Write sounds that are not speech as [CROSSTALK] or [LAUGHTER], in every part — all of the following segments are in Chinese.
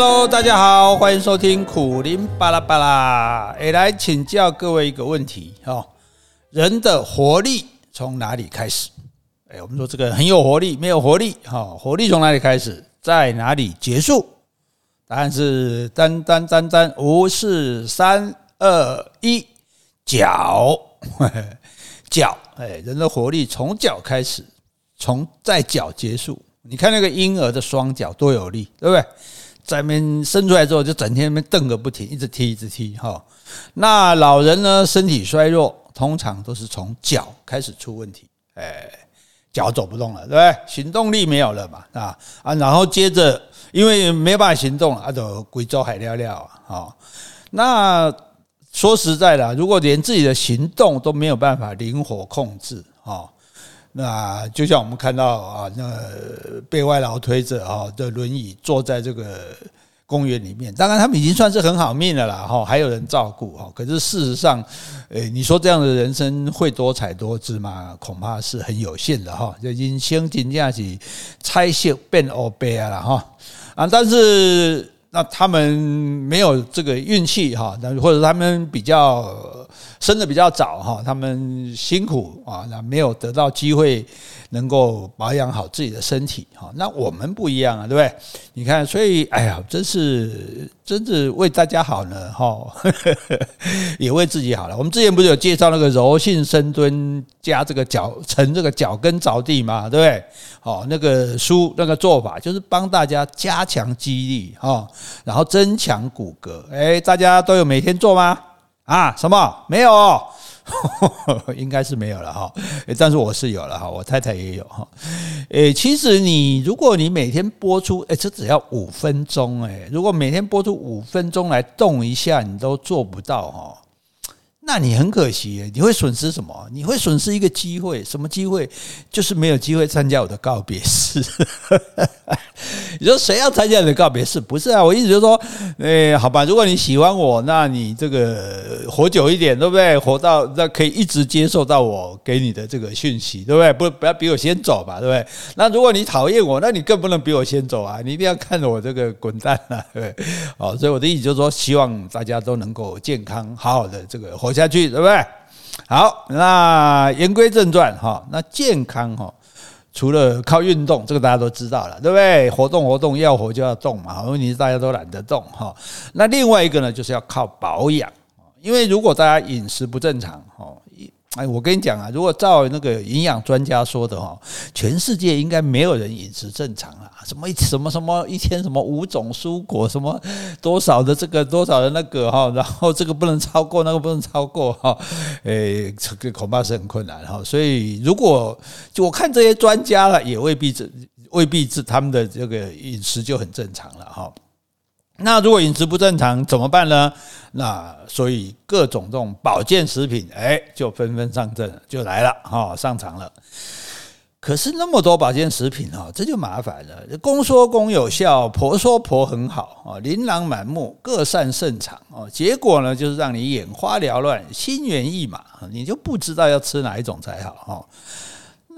Hello，大家好，欢迎收听苦林巴拉巴拉。也，来请教各位一个问题哦，人的活力从哪里开始？诶，我们说这个很有活力，没有活力，哈，活力从哪里开始，在哪里结束？答案是单单单单五四三二一，脚，[LAUGHS] 脚，诶，人的活力从脚开始，从在脚结束。你看那个婴儿的双脚多有力，对不对？在那边生出来之后，就整天那边蹬个不停，一直踢，一直踢，哈。那老人呢，身体衰弱，通常都是从脚开始出问题，哎，脚走不动了，对不对？行动力没有了嘛，啊啊，然后接着因为没办法行动了，啊，就贵州海尿尿啊，好。那说实在的，如果连自己的行动都没有办法灵活控制，哈。那就像我们看到啊，那被外劳推着啊的轮椅坐在这个公园里面，当然他们已经算是很好命了啦，哈，还有人照顾哈。可是事实上，诶，你说这样的人生会多彩多姿吗？恐怕是很有限的哈。就人生真正是彩色变乌白了哈啊！但是那他们没有这个运气哈，或者他们比较。生得比较早哈，他们辛苦啊，那没有得到机会能够保养好自己的身体哈。那我们不一样啊，对不对？你看，所以哎呀，真是真是为大家好呢哈，[LAUGHS] 也为自己好了。我们之前不是有介绍那个柔性深蹲加这个脚沉这个脚跟着地嘛，对不对？好，那个书那个做法就是帮大家加强肌力哈，然后增强骨骼。哎，大家都有每天做吗？啊，什么没有？[LAUGHS] 应该是没有了哈。但是我是有了哈，我太太也有哈。诶，其实你如果你每天播出，诶，这只要五分钟诶，如果每天播出五分钟来动一下，你都做不到哈。那你很可惜，你会损失什么？你会损失一个机会，什么机会？就是没有机会参加我的告别式。[LAUGHS] 你说谁要参加你的告别式？不是啊，我意思就是说，哎，好吧，如果你喜欢我，那你这个活久一点，对不对？活到那可以一直接受到我给你的这个讯息，对不对？不，不要比我先走吧，对不对？那如果你讨厌我，那你更不能比我先走啊！你一定要看着我这个滚蛋啊，对不对？好，所以我的意思就是说，希望大家都能够健康，好好的这个活下去，对不对？好，那言归正传哈，那健康哈，除了靠运动，这个大家都知道了，对不对？活动活动，要活就要动嘛。问题是大家都懒得动哈。那另外一个呢，就是要靠保养，因为如果大家饮食不正常哈。哎，我跟你讲啊，如果照那个营养专家说的哈，全世界应该没有人饮食正常啊。什么什么什么一天什么五种蔬果，什么多少的这个多少的那个哈，然后这个不能超过，那个不能超过哈。哎，这个恐怕是很困难哈。所以如果就我看这些专家了，也未必这未必是他们的这个饮食就很正常了哈。那如果饮食不正常怎么办呢？那所以各种这种保健食品，哎，就纷纷上阵，就来了哈，上场了。可是那么多保健食品哈，这就麻烦了。公说公有效，婆说婆很好啊，琳琅满目，各擅胜场哦。结果呢，就是让你眼花缭乱，心猿意马，你就不知道要吃哪一种才好哈。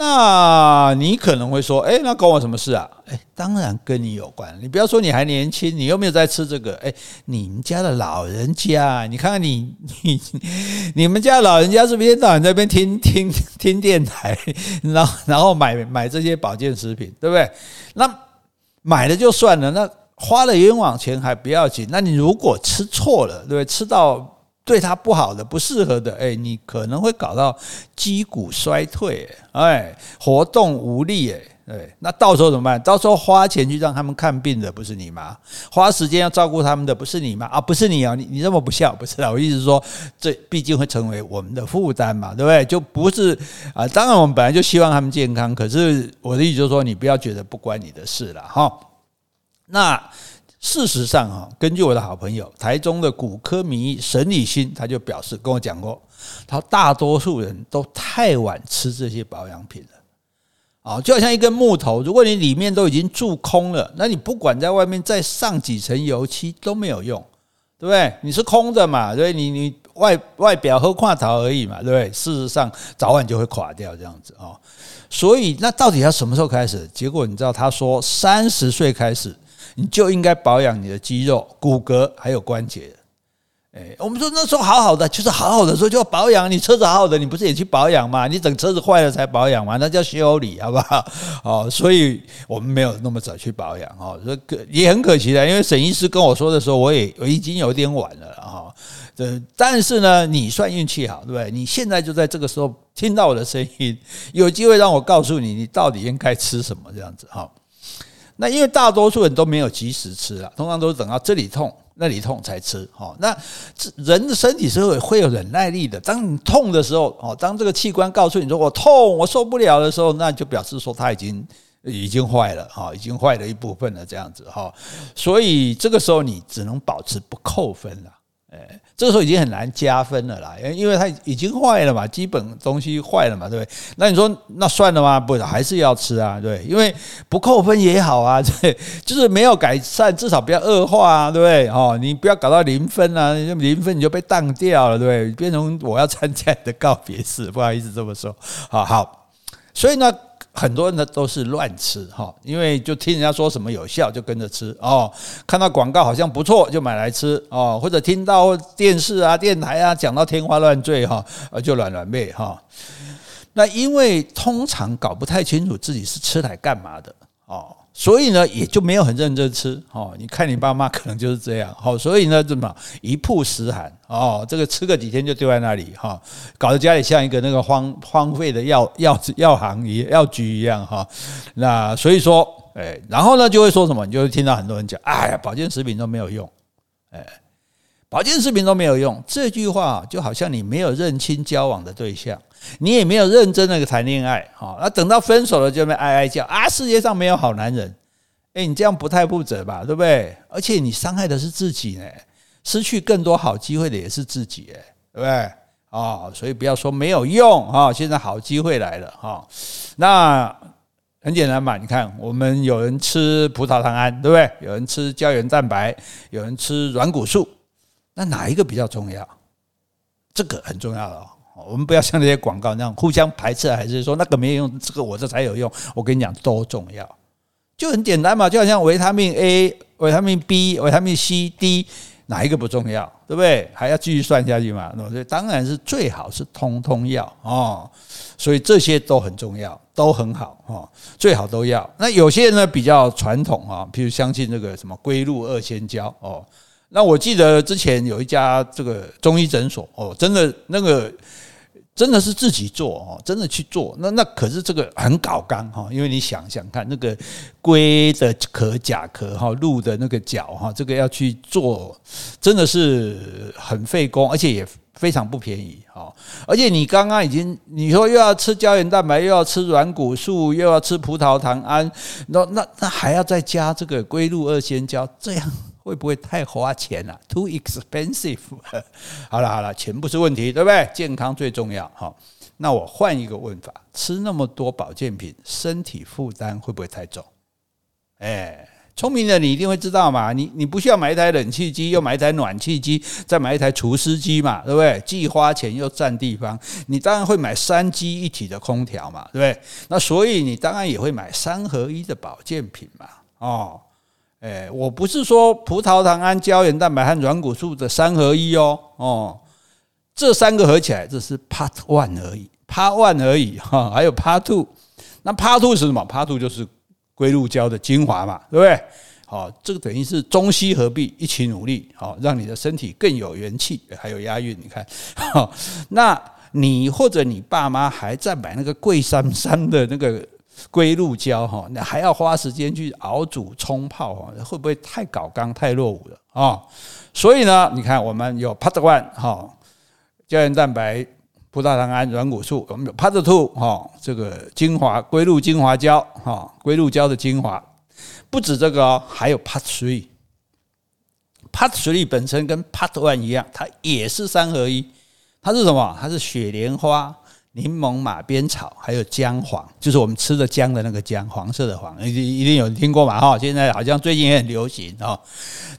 那你可能会说，哎，那关我什么事啊？哎，当然跟你有关。你不要说你还年轻，你又没有在吃这个。哎，你们家的老人家，你看看你你 [LAUGHS] 你们家老人家是不是一天到晚在那边听听听电台，然后然后买买这些保健食品，对不对？那买了就算了，那花了冤枉钱还不要紧。那你如果吃错了，对不对？吃到。对他不好的、不适合的，哎，你可能会搞到肌骨衰退，哎，活动无力，哎，那到时候怎么办？到时候花钱去让他们看病的不是你吗？花时间要照顾他们的不是你吗？啊，不是你啊，你你这么不孝，不是啊？我意思是说，这毕竟会成为我们的负担嘛，对不对？就不是啊。当然，我们本来就希望他们健康，可是我的意思就是说，你不要觉得不关你的事了，哈。那。事实上，哈，根据我的好朋友台中的骨科名医沈礼欣，他就表示跟我讲过，他大多数人都太晚吃这些保养品了，啊，就好像一根木头，如果你里面都已经蛀空了，那你不管在外面再上几层油漆都没有用，对不对？你是空的嘛，所以你你外外表和跨桃而已嘛，对不对？事实上早晚就会垮掉这样子啊，所以那到底要什么时候开始？结果你知道他说三十岁开始。你就应该保养你的肌肉、骨骼还有关节。哎，我们说那时候好好的，就是好好的时候就要保养。你车子好好的，你不是也去保养吗？你等车子坏了才保养吗？那叫修理，好不好？[LAUGHS] 哦，所以我们没有那么早去保养哦，这可也很可惜的。因为沈医师跟我说的时候，我也我已经有点晚了哈。这但是呢，你算运气好，对不对？你现在就在这个时候听到我的声音，有机会让我告诉你，你到底应该吃什么这样子哈。那因为大多数人都没有及时吃啊，通常都是等到这里痛。那里痛才吃哦，那人的身体是会会有忍耐力的。当你痛的时候哦，当这个器官告诉你说我痛，我受不了的时候，那就表示说它已经已经坏了哈，已经坏了一部分了这样子哈。所以这个时候你只能保持不扣分了。哎，这个时候已经很难加分了啦，因为它已经坏了嘛，基本东西坏了嘛，对不对？那你说那算了吗？不，还是要吃啊，对，因为不扣分也好啊，[LAUGHS] 对，就是没有改善，至少不要恶化啊，对不对？哦，你不要搞到零分啊，零分你就被当掉了，对？变成我要参加的告别式，不好意思这么说，好好，所以呢。很多人呢都是乱吃哈，因为就听人家说什么有效就跟着吃哦，看到广告好像不错就买来吃哦，或者听到电视啊、电台啊讲到天花乱坠哈，就软软妹哈。那因为通常搞不太清楚自己是吃来干嘛的哦。所以呢，也就没有很认真吃哦。你看你爸妈可能就是这样，好，所以呢，怎么一曝十寒哦？这个吃个几天就丢在那里哈，搞得家里像一个那个荒荒废的药药药行一药局一样哈。那所以说，哎，然后呢，就会说什么？你就会听到很多人讲，哎呀，保健食品都没有用，哎，保健食品都没有用。这句话就好像你没有认清交往的对象。你也没有认真的谈恋爱，哈，那等到分手了就被哀哀叫啊！世界上没有好男人，诶，你这样不太负责吧，对不对？而且你伤害的是自己呢，失去更多好机会的也是自己，诶，对不对？啊，所以不要说没有用啊！现在好机会来了哈，那很简单嘛，你看我们有人吃葡萄糖胺，对不对？有人吃胶原蛋白，有人吃软骨素，那哪一个比较重要？这个很重要的哦。我们不要像那些广告那样互相排斥，还是说那个没有用，这个我这才有用？我跟你讲，都重要，就很简单嘛，就好像维他命 A、维他命 B、维他命 C、D，哪一个不重要？对不对？还要继续算下去嘛？所以当然是最好是通通要哦。所以这些都很重要，都很好哦，最好都要。那有些人呢比较传统啊，譬如相信这个什么龟鹿二仙胶哦。那我记得之前有一家这个中医诊所哦，真的那个。真的是自己做哦，真的去做，那那可是这个很搞刚哈，因为你想想看，那个龟的壳、甲壳哈，鹿的那个角哈，这个要去做，真的是很费工，而且也非常不便宜哈。而且你刚刚已经你说又要吃胶原蛋白，又要吃软骨素，又要吃葡萄糖胺，那那那还要再加这个龟鹿二仙胶，这样。会不会太花钱了？Too expensive。[LAUGHS] 好了好了，钱不是问题，对不对？健康最重要。好，那我换一个问法：吃那么多保健品，身体负担会不会太重？哎，聪明的你一定会知道嘛。你你不需要买一台冷气机，又买一台暖气机，再买一台除湿机嘛，对不对？既花钱又占地方，你当然会买三机一体的空调嘛，对不对？那所以你当然也会买三合一的保健品嘛，哦。哎，我不是说葡萄糖胺、胶原蛋白和软骨素的三合一哦，哦，这三个合起来这是 Part One 而已，Part One 而已哈，还有 Part Two，那 Part Two 是什么？Part Two 就是龟鹿胶的精华嘛，对不对？好，这个等于是中西合璧，一起努力，好，让你的身体更有元气，还有押韵，你看，那你或者你爸妈还在买那个贵三三的那个。龟鹿胶哈，那还要花时间去熬煮冲泡哈，会不会太搞刚太落伍了啊？所以呢，你看我们有 Part One 哈，胶原蛋白、葡萄糖胺、软骨素，我们有 Part Two 哈，这个精华龟鹿精华胶哈，龟鹿胶的精华，不止这个哦，还有 Part Three。Part Three 本身跟 Part One 一样，它也是三合一，它是什么？它是雪莲花。柠檬、马鞭草，还有姜黄，就是我们吃的姜的那个姜，黄色的黄，一定一定有听过嘛？哈，现在好像最近也很流行哦。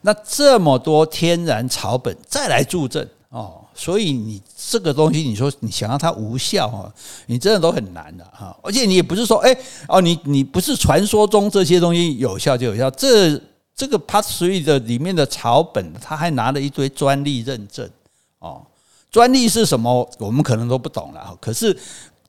那这么多天然草本再来助阵哦，所以你这个东西，你说你想要它无效哈，你真的都很难的哈。而且你也不是说，哎哦，你你不是传说中这些东西有效就有效，这这个 Part Three 的里面的草本，他还拿了一堆专利认证哦。专利是什么？我们可能都不懂了。可是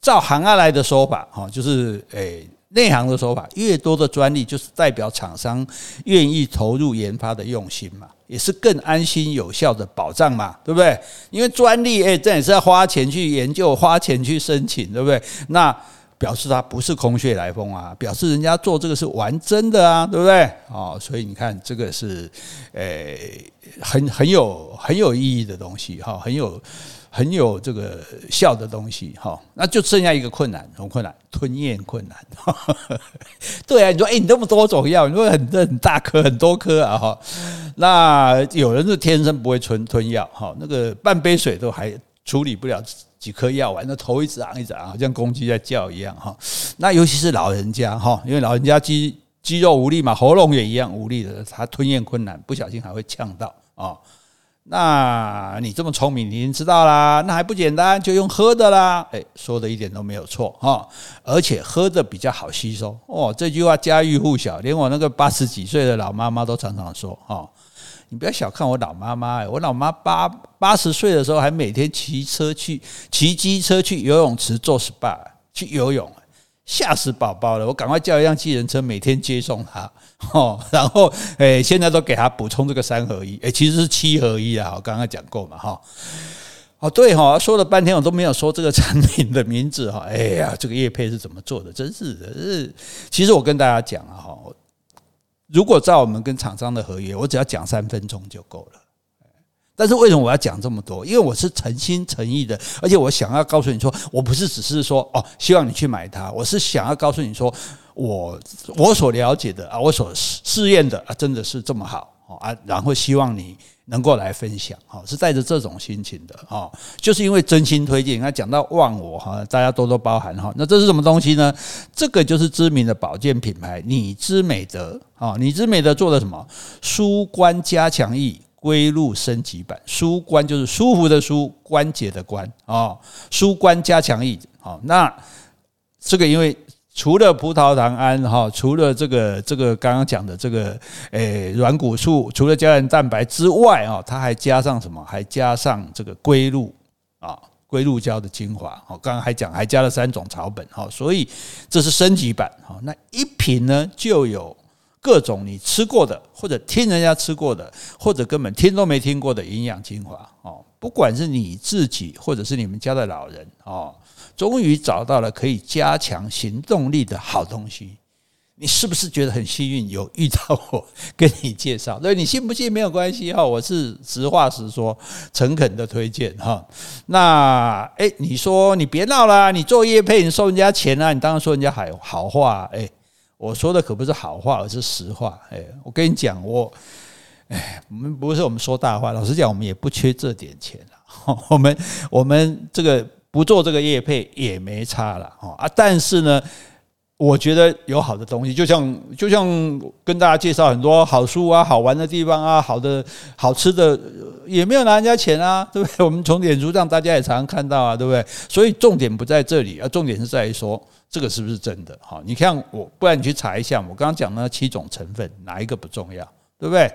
照行阿来的说法，哈，就是诶内行的说法，越多的专利就是代表厂商愿意投入研发的用心嘛，也是更安心有效的保障嘛，对不对？因为专利，诶，这也是要花钱去研究，花钱去申请，对不对？那。表示他不是空穴来风啊，表示人家做这个是玩真的啊，对不对？哦，所以你看这个是，诶，很很有很有意义的东西哈，很有很有这个效的东西哈。那就剩下一个困难，什么困难？吞咽困难。[LAUGHS] 对啊，你说，诶，你那么多种药，你说很很大颗很多颗啊哈。那有人是天生不会吞吞药哈，那个半杯水都还处理不了。几颗药丸，那头一直昂一直昂，好像公鸡在叫一样哈。那尤其是老人家哈，因为老人家肌肌肉无力嘛，喉咙也一样无力的，他吞咽困难，不小心还会呛到啊。那你这么聪明，你已经知道啦，那还不简单，就用喝的啦。诶，说的一点都没有错哈，而且喝的比较好吸收哦。这句话家喻户晓，连我那个八十几岁的老妈妈都常常说哈。你不要小看我老妈妈，我老妈八八十岁的时候还每天骑车去骑机车去游泳池做 SPA 去游泳，吓死宝宝了！我赶快叫一辆计程车每天接送她，哦，[LAUGHS] 然后诶，现在都给她补充这个三合一，诶，其实是七合一啊，我刚刚讲过嘛，哈，哦对哈，说了半天我都没有说这个产品的名字哈，哎呀，这个叶配是怎么做的？真是的，是其实我跟大家讲啊，哈。如果照我们跟厂商的合约，我只要讲三分钟就够了。但是为什么我要讲这么多？因为我是诚心诚意的，而且我想要告诉你说，我不是只是说哦，希望你去买它，我是想要告诉你说，我我所了解的啊，我所试验的啊，真的是这么好啊，然后希望你。能够来分享，哈，是带着这种心情的，哈，就是因为真心推荐。那讲到忘我，哈，大家多多包涵，哈。那这是什么东西呢？这个就是知名的保健品牌，你之美德，啊，你之美德做的什么？舒关加强液龟鹿升级版，舒关就是舒服的舒，关节的关，啊，舒关加强液，好，那这个因为。除了葡萄糖胺哈，除了这个这个刚刚讲的这个诶软骨素，除了胶原蛋白之外啊，它还加上什么？还加上这个龟鹿啊，龟鹿胶的精华。哦，刚刚还讲还加了三种草本哈，所以这是升级版哈。那一瓶呢，就有各种你吃过的，或者听人家吃过的，或者根本听都没听过的营养精华哦。不管是你自己，或者是你们家的老人哦。终于找到了可以加强行动力的好东西，你是不是觉得很幸运有遇到我跟你介绍？[LAUGHS] 对，你信不信没有关系哈，我是实话实说，诚恳的推荐哈。那诶，你说你别闹啦，你做业配你收人家钱啊，你当然说人家好好话。诶，我说的可不是好话，而是实话。诶，我跟你讲，我诶，我们不是我们说大话，老实讲，我们也不缺这点钱。[LAUGHS] 我们我们这个。不做这个业配也没差了啊！但是呢，我觉得有好的东西，就像就像跟大家介绍很多好书啊、好玩的地方啊、好的好吃的，也没有拿人家钱啊，[LAUGHS] 对不对？我们从脸书上大家也常常看到啊，对不对？所以重点不在这里啊，重点是在于说这个是不是真的？哈，你看我，不然你去查一下，我刚刚讲那七种成分哪一个不重要，对不对？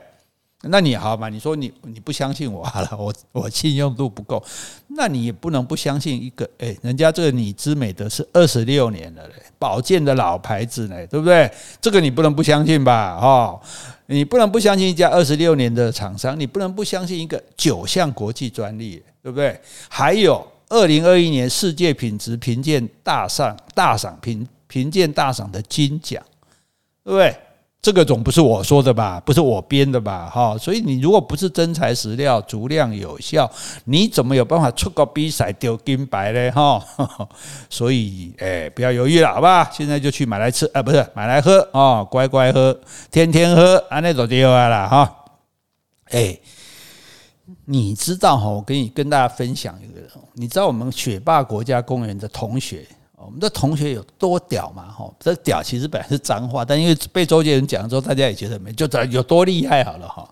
那你好嘛？你说你你不相信我好了，[LAUGHS] 我我信用度不够，那你也不能不相信一个诶，人家这个你之美德是二十六年了嘞，保健的老牌子嘞，对不对？这个你不能不相信吧？哈，你不能不相信一家二十六年的厂商，你不能不相信一个九项国际专利，对不对？还有二零二一年世界品质评鉴大赏大赏评评鉴大赏的金奖，对不对？这个总不是我说的吧？不是我编的吧？哈，所以你如果不是真材实料、足量有效，你怎么有办法出个比赛丢金牌呢？哈，[LAUGHS] 所以哎，不要犹豫了，好吧？现在就去买来吃啊，不是买来喝啊，乖乖喝，天天喝，啊，那就对了哈。哎，你知道哈？我跟你跟大家分享一个，你知道我们雪霸国家公园的同学。我们的同学有多屌嘛？哈，这屌其实本来是脏话，但因为被周杰伦讲了之后，大家也觉得没，就有多厉害好了哈。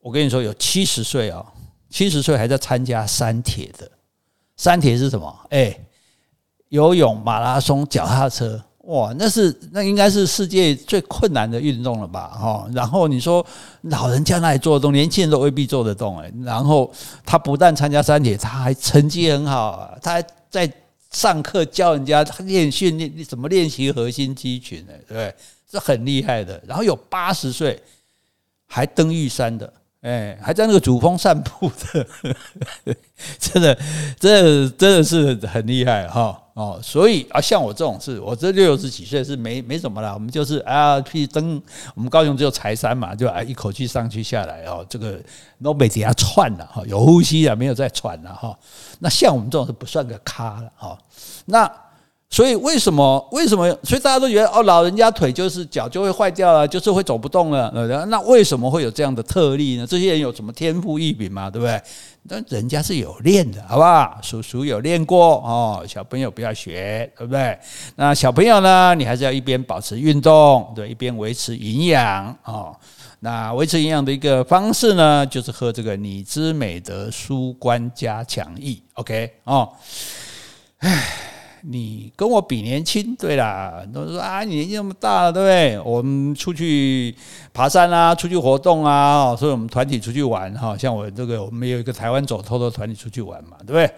我跟你说，有七十岁哦，七十岁还在参加三铁的，三铁是什么？哎，游泳、马拉松、脚踏车，哇，那是那应该是世界最困难的运动了吧？哈，然后你说老人家那里做得动，年轻人都未必做得动哎。然后他不但参加三铁，他还成绩很好，他还在上课教人家练训练怎么练习核心肌群呢？对不对？是很厉害的。然后有八十岁还登玉山的。哎，还在那个主峰散步的，[LAUGHS] 真的，真的，真的是很厉害哈哦。所以啊，像我这种是，我这六十几岁是没没什么啦。我们就是啊，去登我们高雄只有柴山嘛，就啊一口气上去下来哦。这个都没底下喘了哈，有呼吸啊，没有在喘了哈。那像我们这种是不算个咖了哈。那。所以为什么为什么？所以大家都觉得哦，老人家腿就是脚就会坏掉了，就是会走不动了。那为什么会有这样的特例呢？这些人有什么天赋异禀吗？对不对？那人家是有练的，好不好？叔叔有练过哦，小朋友不要学，对不对？那小朋友呢？你还是要一边保持运动，对，一边维持营养哦。那维持营养的一个方式呢，就是喝这个你之美德舒关加强益，OK 哦。唉。你跟我比年轻，对啦，都说啊，你年纪那么大了，对不对？我们出去爬山啊，出去活动啊，所以我们团体出去玩哈，像我这个，我们有一个台湾走透的团体出去玩嘛，对不对？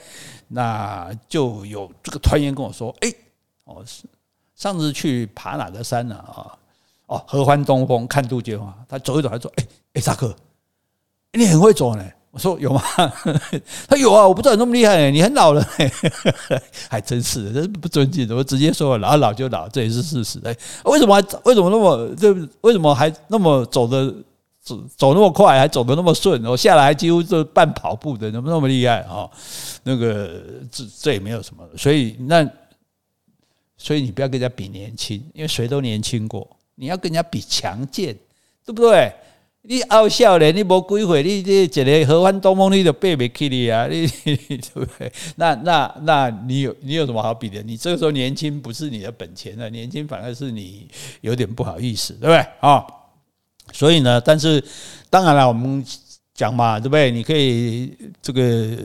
那就有这个团员跟我说，哎，哦，是上次去爬哪个山呢？啊，哦，合欢东风看杜鹃花，他走一走，他说，哎哎，大哥，你很会走呢。我说有吗？[LAUGHS] 他有啊，我不知道你那么厉害，你很老了，[LAUGHS] 还真是的，这是不尊敬的。我直接说老老就老，这也是事实。哎，为什么还为什么那么这为什么还那么走的走走那么快，还走得那么顺？我下来几乎是半跑步的，怎么那么厉害啊？那个这这也没有什么，所以那所以你不要跟人家比年轻，因为谁都年轻过。你要跟人家比强健，对不对？你傲笑咧，你无几岁，你这一个合欢东风，你就背不起你啊，你 [LAUGHS] 对不对？那那那你有你有什么好比的？你这个时候年轻不是你的本钱了，年轻反而是你有点不好意思，对不对？啊，所以呢，但是当然了，我们讲嘛，对不对？你可以这个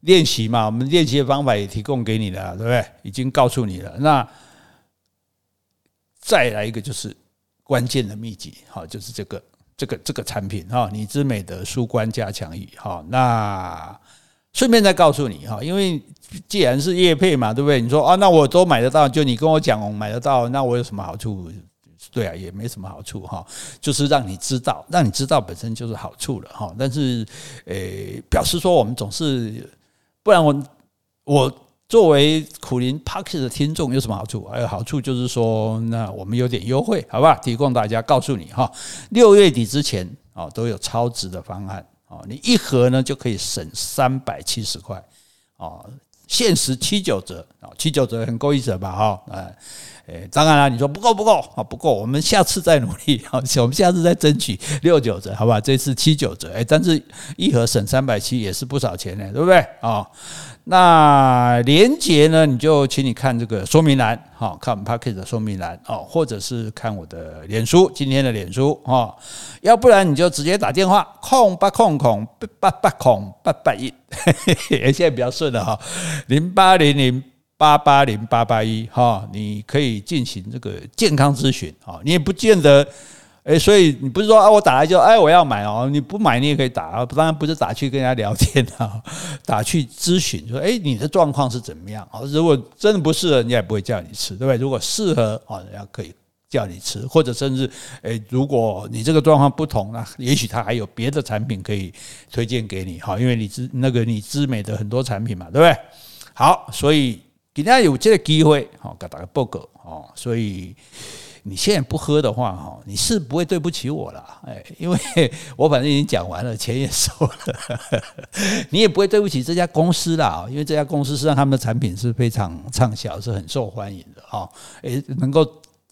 练习嘛，我们练习的方法也提供给你了，对不对？已经告诉你了。那再来一个就是关键的秘籍，好，就是这个。这个这个产品哈，你之美德舒关加强益哈，那顺便再告诉你哈，因为既然是业配嘛，对不对？你说啊，那我都买得到，就你跟我讲我买得到，那我有什么好处？对啊，也没什么好处哈，就是让你知道，让你知道本身就是好处了哈。但是诶，表示说我们总是，不然我我。作为苦林 Park 的听众有什么好处？还有好处就是说，那我们有点优惠，好吧？提供大家告诉你哈，六月底之前啊都有超值的方案啊，你一盒呢就可以省三百七十块啊，限时七九折啊，七九折很够意思吧？哈，哎，当然了，你说不够不够啊，不够，我们下次再努力 [LAUGHS] 啊，我们下次再争取六九折，好吧？这次七九折，哎，但是一盒省三百七也是不少钱呢，对不对啊？那连接呢？你就请你看这个说明栏，哈，看我们 Podcast 的说明栏哦，或者是看我的脸书，今天的脸书哦，要不然你就直接打电话空八空空八八空八八一，[LAUGHS] 现在比较顺了哈，零八零零八八零八八一哈，你可以进行这个健康咨询啊，你也不见得。哎，所以你不是说啊，我打来就哎，我要买哦，你不买你也可以打啊，当然不是打去跟人家聊天啊，[LAUGHS] 打去咨询说，哎，你的状况是怎么样啊？如果真的不适合，人家也不会叫你吃，对不对？如果适合啊，人家可以叫你吃，或者甚至哎，如果你这个状况不同，那也许他还有别的产品可以推荐给你哈，因为你知那个你知美的很多产品嘛，对不对？好，所以给大家有这个机会，好，给大家报告哦，所以。你现在不喝的话，哈，你是不会对不起我了，哎，因为 [LAUGHS] 我反正已经讲完了，钱也收了，[LAUGHS] 你也不会对不起这家公司啦，因为这家公司实际上他们的产品是非常畅销，是很受欢迎的，哈，哎，能够。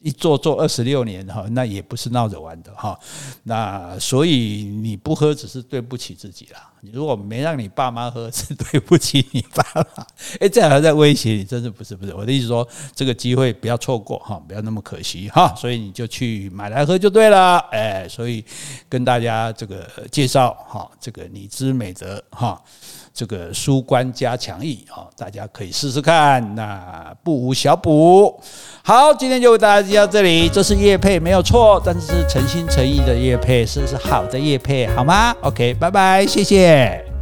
一做做二十六年哈，那也不是闹着玩的哈。那所以你不喝只是对不起自己啦。你如果没让你爸妈喝，是对不起你爸妈。[LAUGHS] 诶，这样还在威胁你，真的不是不是。我的意思说，这个机会不要错过哈，不要那么可惜哈。所以你就去买来喝就对了。诶，所以跟大家这个介绍哈，这个你之美德哈。这个疏关加强益啊，大家可以试试看，那不无小补。好，今天就为大家到这里，这是叶配没有错，但是是诚心诚意的叶配，是是好的叶配，好吗？OK，拜拜，谢谢。